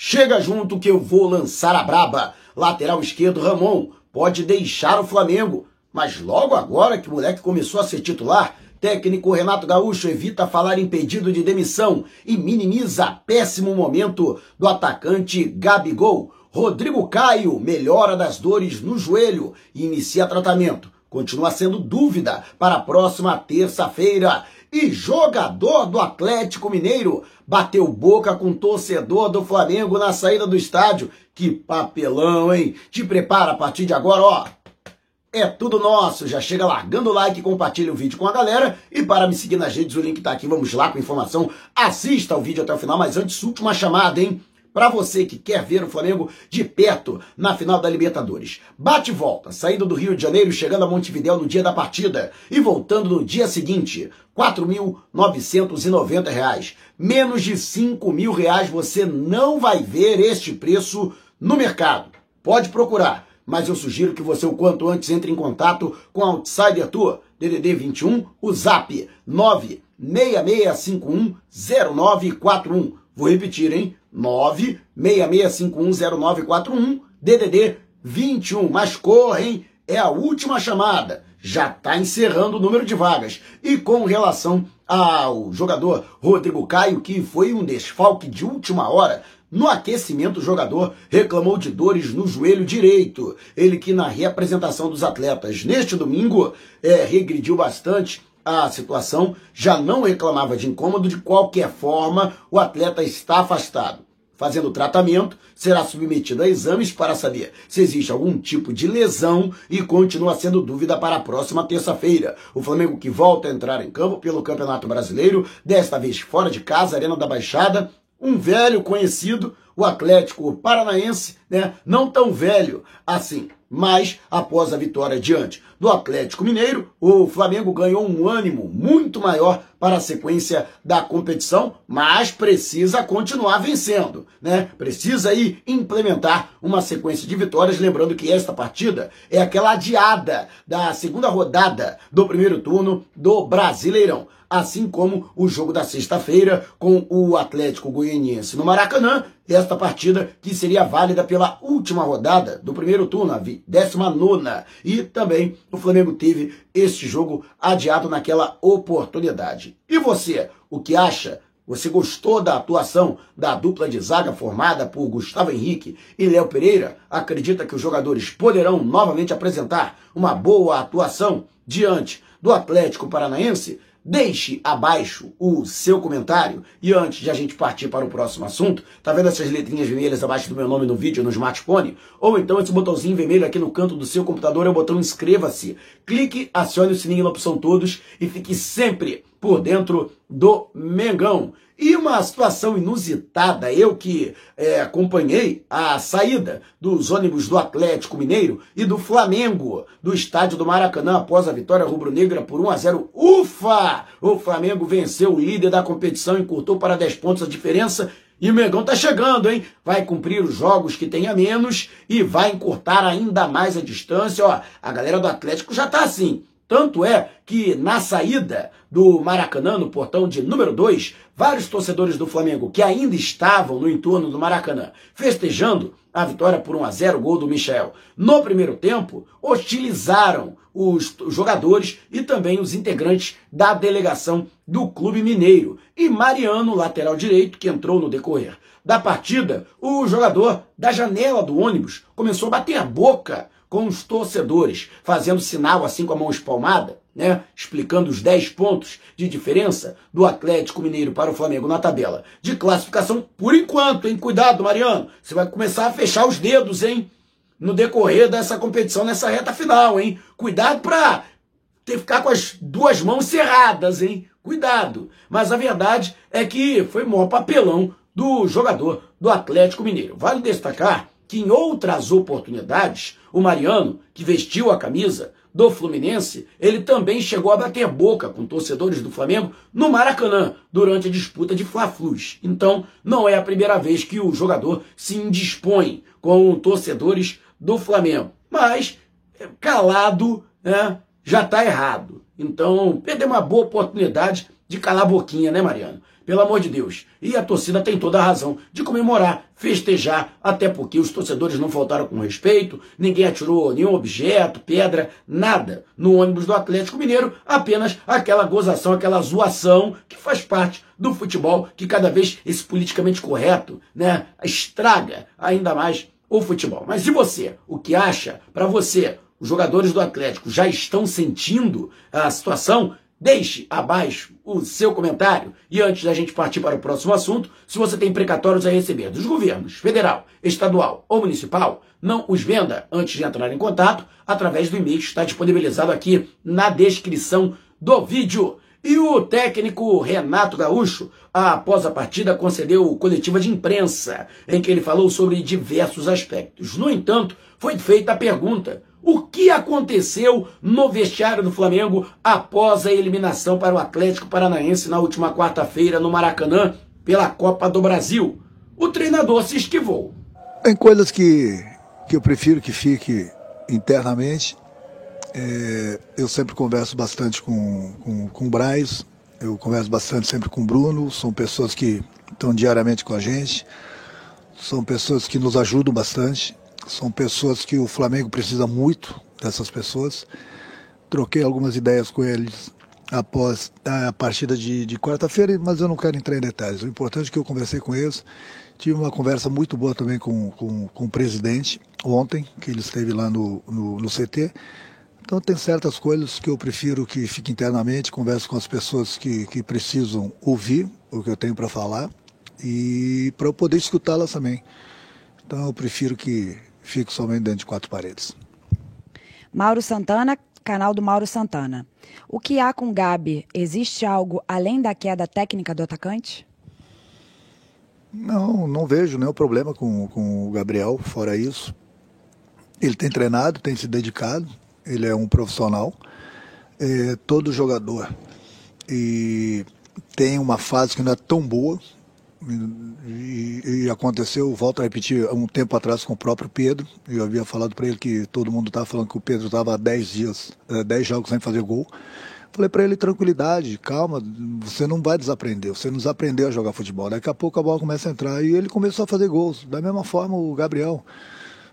Chega junto que eu vou lançar a braba. Lateral esquerdo Ramon pode deixar o Flamengo, mas logo agora que o moleque começou a ser titular, técnico Renato Gaúcho evita falar em pedido de demissão e minimiza péssimo momento do atacante Gabigol. Rodrigo Caio melhora das dores no joelho e inicia tratamento. Continua sendo dúvida para a próxima terça-feira e jogador do Atlético Mineiro bateu boca com torcedor do Flamengo na saída do estádio. Que papelão, hein? Te prepara a partir de agora, ó. É tudo nosso. Já chega largando o like, compartilha o vídeo com a galera. E para me seguir nas redes, o link tá aqui. Vamos lá com informação. Assista o vídeo até o final. Mas antes, última chamada, hein? Para você que quer ver o Flamengo de perto na final da Libertadores. Bate e volta, saindo do Rio de Janeiro, chegando a Montevidéu no dia da partida e voltando no dia seguinte. R$ 4.990. Menos de R$ reais você não vai ver este preço no mercado. Pode procurar, mas eu sugiro que você o quanto antes entre em contato com a Outsider Tour, DDD 21, o Zap 966510941. Vou repetir, hein? 966510941, DDD 21. Mas correm, é a última chamada. Já está encerrando o número de vagas. E com relação ao jogador Rodrigo Caio, que foi um desfalque de última hora, no aquecimento, o jogador reclamou de dores no joelho direito. Ele que na reapresentação dos atletas neste domingo é, regrediu bastante a situação, já não reclamava de incômodo, de qualquer forma, o atleta está afastado. Fazendo tratamento, será submetido a exames para saber se existe algum tipo de lesão e continua sendo dúvida para a próxima terça-feira. O Flamengo que volta a entrar em campo pelo Campeonato Brasileiro, desta vez fora de casa, Arena da Baixada, um velho conhecido, o Atlético Paranaense, né? Não tão velho assim, mas após a vitória diante do Atlético Mineiro, o Flamengo ganhou um ânimo muito maior para a sequência da competição, mas precisa continuar vencendo, né? Precisa aí implementar uma sequência de vitórias, lembrando que esta partida é aquela adiada da segunda rodada do primeiro turno do Brasileirão assim como o jogo da sexta-feira com o Atlético Goianiense no Maracanã, esta partida que seria válida pela última rodada do primeiro turno, a 19 e também o Flamengo teve este jogo adiado naquela oportunidade. E você, o que acha? Você gostou da atuação da dupla de zaga formada por Gustavo Henrique e Léo Pereira? Acredita que os jogadores poderão novamente apresentar uma boa atuação diante do Atlético Paranaense? Deixe abaixo o seu comentário e antes de a gente partir para o próximo assunto, tá vendo essas letrinhas vermelhas abaixo do meu nome no vídeo no smartphone? Ou então esse botãozinho vermelho aqui no canto do seu computador é o botão inscreva-se. Clique, acione o sininho na opção todos e fique sempre por dentro do Mengão. E uma situação inusitada, eu que é, acompanhei a saída dos ônibus do Atlético Mineiro e do Flamengo do estádio do Maracanã após a vitória rubro-negra por 1 a 0. Ufa! O Flamengo venceu o líder da competição, encurtou para 10 pontos a diferença e o Mengão tá chegando, hein? Vai cumprir os jogos que tem a menos e vai encurtar ainda mais a distância. Ó, a galera do Atlético já tá assim. Tanto é que na saída do Maracanã, no portão de número 2, vários torcedores do Flamengo que ainda estavam no entorno do Maracanã, festejando a vitória por 1 a 0, gol do Michel. No primeiro tempo, hostilizaram os jogadores e também os integrantes da delegação do Clube Mineiro. E Mariano, lateral direito, que entrou no decorrer da partida, o jogador da janela do ônibus começou a bater a boca com os torcedores, fazendo sinal assim com a mão espalmada, né, explicando os 10 pontos de diferença do Atlético Mineiro para o Flamengo na tabela de classificação por enquanto, hein? Cuidado, Mariano, você vai começar a fechar os dedos, hein? No decorrer dessa competição, nessa reta final, hein? Cuidado para ter ficar com as duas mãos cerradas, hein? Cuidado. Mas a verdade é que foi o maior papelão do jogador do Atlético Mineiro. Vale destacar que em outras oportunidades, o Mariano, que vestiu a camisa do Fluminense, ele também chegou a bater boca com torcedores do Flamengo no Maracanã, durante a disputa de Fla-Flus. Então, não é a primeira vez que o jogador se indispõe com torcedores do Flamengo. Mas, calado, né, já está errado. Então, perdeu uma boa oportunidade de calar a boquinha, né, Mariano? Pelo amor de Deus. E a torcida tem toda a razão de comemorar, festejar, até porque os torcedores não faltaram com respeito, ninguém atirou nenhum objeto, pedra, nada no ônibus do Atlético Mineiro, apenas aquela gozação, aquela zoação que faz parte do futebol, que cada vez esse politicamente correto, né, estraga ainda mais o futebol. Mas e você? O que acha? Para você, os jogadores do Atlético já estão sentindo a situação? Deixe abaixo o seu comentário. E antes da gente partir para o próximo assunto, se você tem precatórios a receber dos governos federal, estadual ou municipal, não os venda antes de entrar em contato através do e-mail que está disponibilizado aqui na descrição do vídeo. E o técnico Renato Gaúcho, após a partida, concedeu coletiva de imprensa, em que ele falou sobre diversos aspectos. No entanto, foi feita a pergunta: o que aconteceu no vestiário do Flamengo após a eliminação para o Atlético Paranaense na última quarta-feira no Maracanã pela Copa do Brasil? O treinador se esquivou. Tem coisas que, que eu prefiro que fique internamente é, eu sempre converso bastante com, com, com o Braz, eu converso bastante sempre com o Bruno, são pessoas que estão diariamente com a gente, são pessoas que nos ajudam bastante, são pessoas que o Flamengo precisa muito dessas pessoas. Troquei algumas ideias com eles após a partida de, de quarta-feira, mas eu não quero entrar em detalhes. O importante é que eu conversei com eles, tive uma conversa muito boa também com, com, com o presidente ontem, que ele esteve lá no, no, no CT. Então tem certas coisas que eu prefiro que fique internamente, converse com as pessoas que, que precisam ouvir o que eu tenho para falar e para eu poder escutá-las também. Então eu prefiro que fique somente dentro de quatro paredes. Mauro Santana, canal do Mauro Santana. O que há com o Gabi? Existe algo além da queda técnica do atacante? Não, não vejo nenhum problema com, com o Gabriel, fora isso. Ele tem treinado, tem se dedicado, ele é um profissional. É, todo jogador e tem uma fase que não é tão boa. E, e aconteceu, volto a repetir, um tempo atrás com o próprio Pedro. Eu havia falado para ele que todo mundo estava falando que o Pedro estava há 10 dias, 10 é, jogos sem fazer gol. Falei para ele, tranquilidade, calma, você não vai desaprender, você não desaprendeu a jogar futebol. Daqui a pouco a bola começa a entrar. E ele começou a fazer gols. Da mesma forma o Gabriel.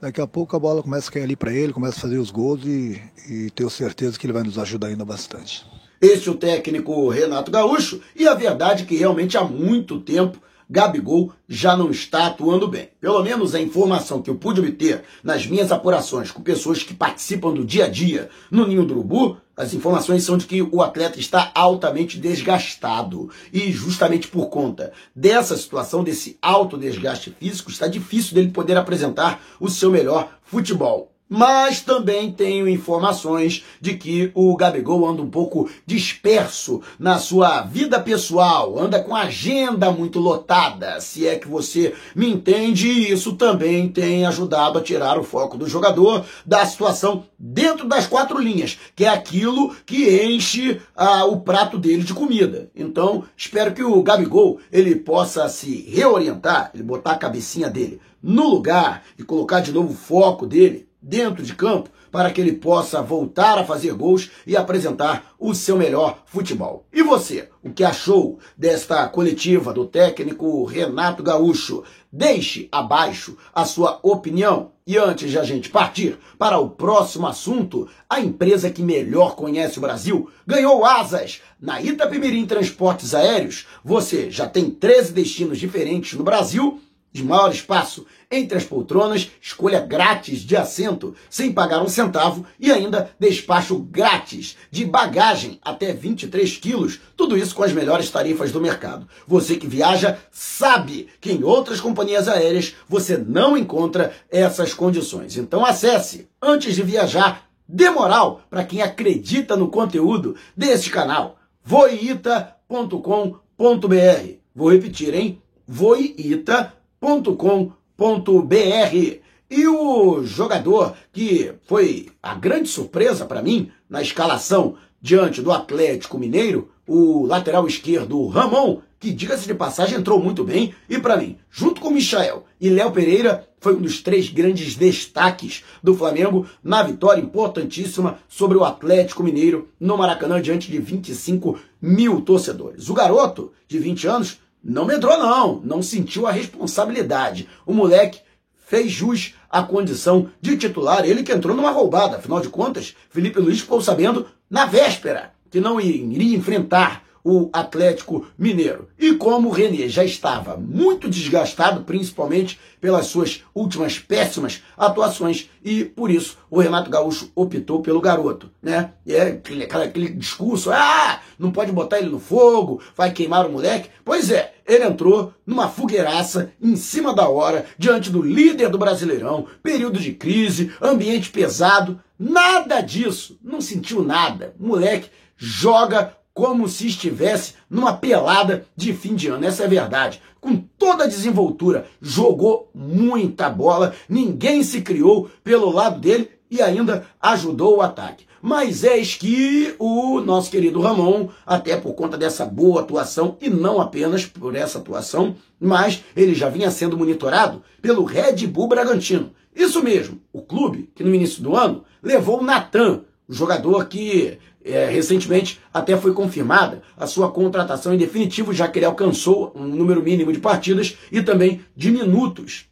Daqui a pouco a bola começa a cair ali para ele, começa a fazer os gols e, e tenho certeza que ele vai nos ajudar ainda bastante. Este é o técnico Renato Gaúcho e a verdade é que realmente há muito tempo Gabigol já não está atuando bem. Pelo menos a informação que eu pude obter nas minhas apurações com pessoas que participam do dia a dia no Ninho do Urubu, as informações são de que o atleta está altamente desgastado. E justamente por conta dessa situação, desse alto desgaste físico, está difícil dele poder apresentar o seu melhor futebol. Mas também tenho informações de que o Gabigol anda um pouco disperso na sua vida pessoal, anda com agenda muito lotada, se é que você me entende, e isso também tem ajudado a tirar o foco do jogador da situação dentro das quatro linhas, que é aquilo que enche ah, o prato dele de comida. Então, espero que o Gabigol ele possa se reorientar, ele botar a cabecinha dele no lugar e colocar de novo o foco dele dentro de campo para que ele possa voltar a fazer gols e apresentar o seu melhor futebol. E você, o que achou desta coletiva do técnico Renato Gaúcho? Deixe abaixo a sua opinião. E antes de a gente partir para o próximo assunto, a empresa que melhor conhece o Brasil ganhou asas na Itapemirim Transportes Aéreos. Você já tem 13 destinos diferentes no Brasil de maior espaço entre as poltronas, escolha grátis de assento sem pagar um centavo e ainda despacho grátis de bagagem até 23 quilos. Tudo isso com as melhores tarifas do mercado. Você que viaja sabe que em outras companhias aéreas você não encontra essas condições. Então acesse antes de viajar, dê moral para quem acredita no conteúdo deste canal. voita.com.br. Vou repetir, hein? voita.com.br www.futebol.com.br. E o jogador que foi a grande surpresa para mim na escalação diante do Atlético Mineiro, o lateral esquerdo Ramon, que diga-se de passagem entrou muito bem e para mim, junto com Michael e Léo Pereira, foi um dos três grandes destaques do Flamengo na vitória importantíssima sobre o Atlético Mineiro no Maracanã diante de 25 mil torcedores. O garoto, de 20 anos, não medrou não, não sentiu a responsabilidade. O moleque fez jus à condição de titular, ele que entrou numa roubada. Afinal de contas, Felipe Luiz ficou sabendo na véspera que não iria enfrentar o Atlético Mineiro. E como o René já estava muito desgastado, principalmente pelas suas últimas péssimas atuações, e por isso o Renato Gaúcho optou pelo garoto, né? E é aquele, aquele discurso, ah, não pode botar ele no fogo, vai queimar o moleque. Pois é, ele entrou numa fogueiraça em cima da hora, diante do líder do Brasileirão, período de crise, ambiente pesado, nada disso, não sentiu nada. Moleque joga como se estivesse numa pelada de fim de ano. Essa é a verdade. Com toda a desenvoltura, jogou muita bola, ninguém se criou pelo lado dele e ainda ajudou o ataque. Mas eis que o nosso querido Ramon, até por conta dessa boa atuação, e não apenas por essa atuação, mas ele já vinha sendo monitorado pelo Red Bull Bragantino. Isso mesmo, o clube que no início do ano levou o Natan, o jogador que é, recentemente até foi confirmada a sua contratação em definitivo, já que ele alcançou um número mínimo de partidas e também de minutos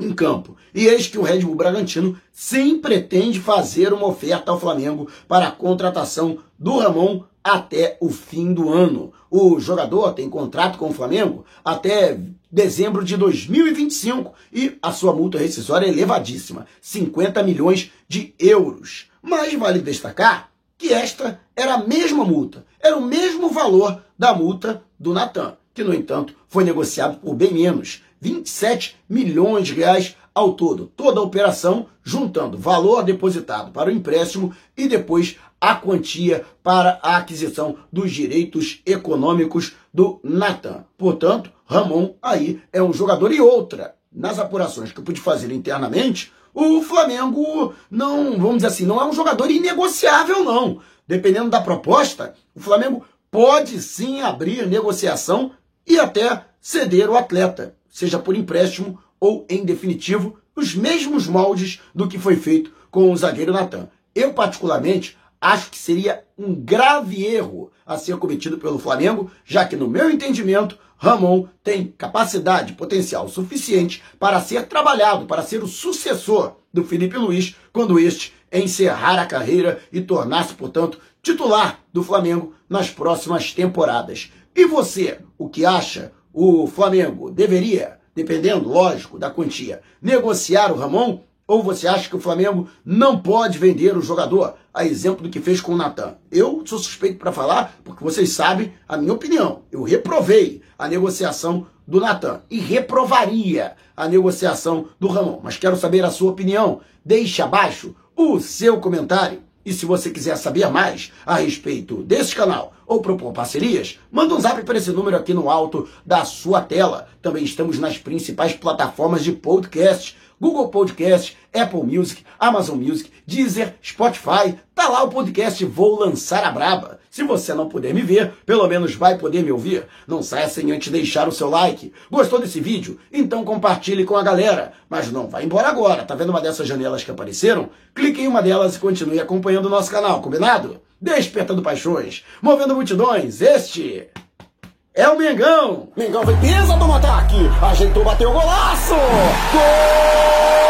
em campo. E eis que o Red Bull Bragantino sim pretende fazer uma oferta ao Flamengo para a contratação do Ramon até o fim do ano. O jogador tem contrato com o Flamengo até dezembro de 2025 e a sua multa rescisória é elevadíssima, 50 milhões de euros. Mas vale destacar que esta era a mesma multa, era o mesmo valor da multa do Natan, que, no entanto, foi negociado por bem menos, 27 milhões de reais ao todo. Toda a operação juntando valor depositado para o empréstimo e depois a quantia para a aquisição dos direitos econômicos do Natan. Portanto, Ramon aí é um jogador e outra. Nas apurações que eu pude fazer internamente, o Flamengo não, vamos dizer assim, não é um jogador inegociável, não. Dependendo da proposta, o Flamengo pode sim abrir negociação e até ceder o atleta, seja por empréstimo ou em definitivo, os mesmos moldes do que foi feito com o zagueiro Natan. Eu, particularmente, acho que seria um grave erro a ser cometido pelo Flamengo, já que, no meu entendimento, Ramon tem capacidade, potencial suficiente para ser trabalhado, para ser o sucessor do Felipe Luiz quando este encerrar a carreira e tornar-se, portanto, titular do Flamengo nas próximas temporadas. E você, o que acha? O Flamengo deveria, dependendo, lógico, da quantia, negociar o Ramon? Ou você acha que o Flamengo não pode vender o jogador? A exemplo do que fez com o Natan. Eu sou suspeito para falar, porque vocês sabem a minha opinião. Eu reprovei a negociação do Natan e reprovaria a negociação do Ramon. Mas quero saber a sua opinião. Deixe abaixo o seu comentário. E se você quiser saber mais a respeito desse canal ou propor parcerias, manda um zap para esse número aqui no alto da sua tela. Também estamos nas principais plataformas de podcast Google Podcast, Apple Music, Amazon Music, Deezer, Spotify. Tá lá o podcast Vou Lançar a Braba. Se você não puder me ver, pelo menos vai poder me ouvir. Não saia sem antes deixar o seu like. Gostou desse vídeo? Então compartilhe com a galera. Mas não vai embora agora. Tá vendo uma dessas janelas que apareceram? Clique em uma delas e continue acompanhando o nosso canal, combinado? Despertando paixões, movendo multidões. Este é o Mengão. Mengão vem pesa do ataque. Ajeitou, bateu golaço. Gol!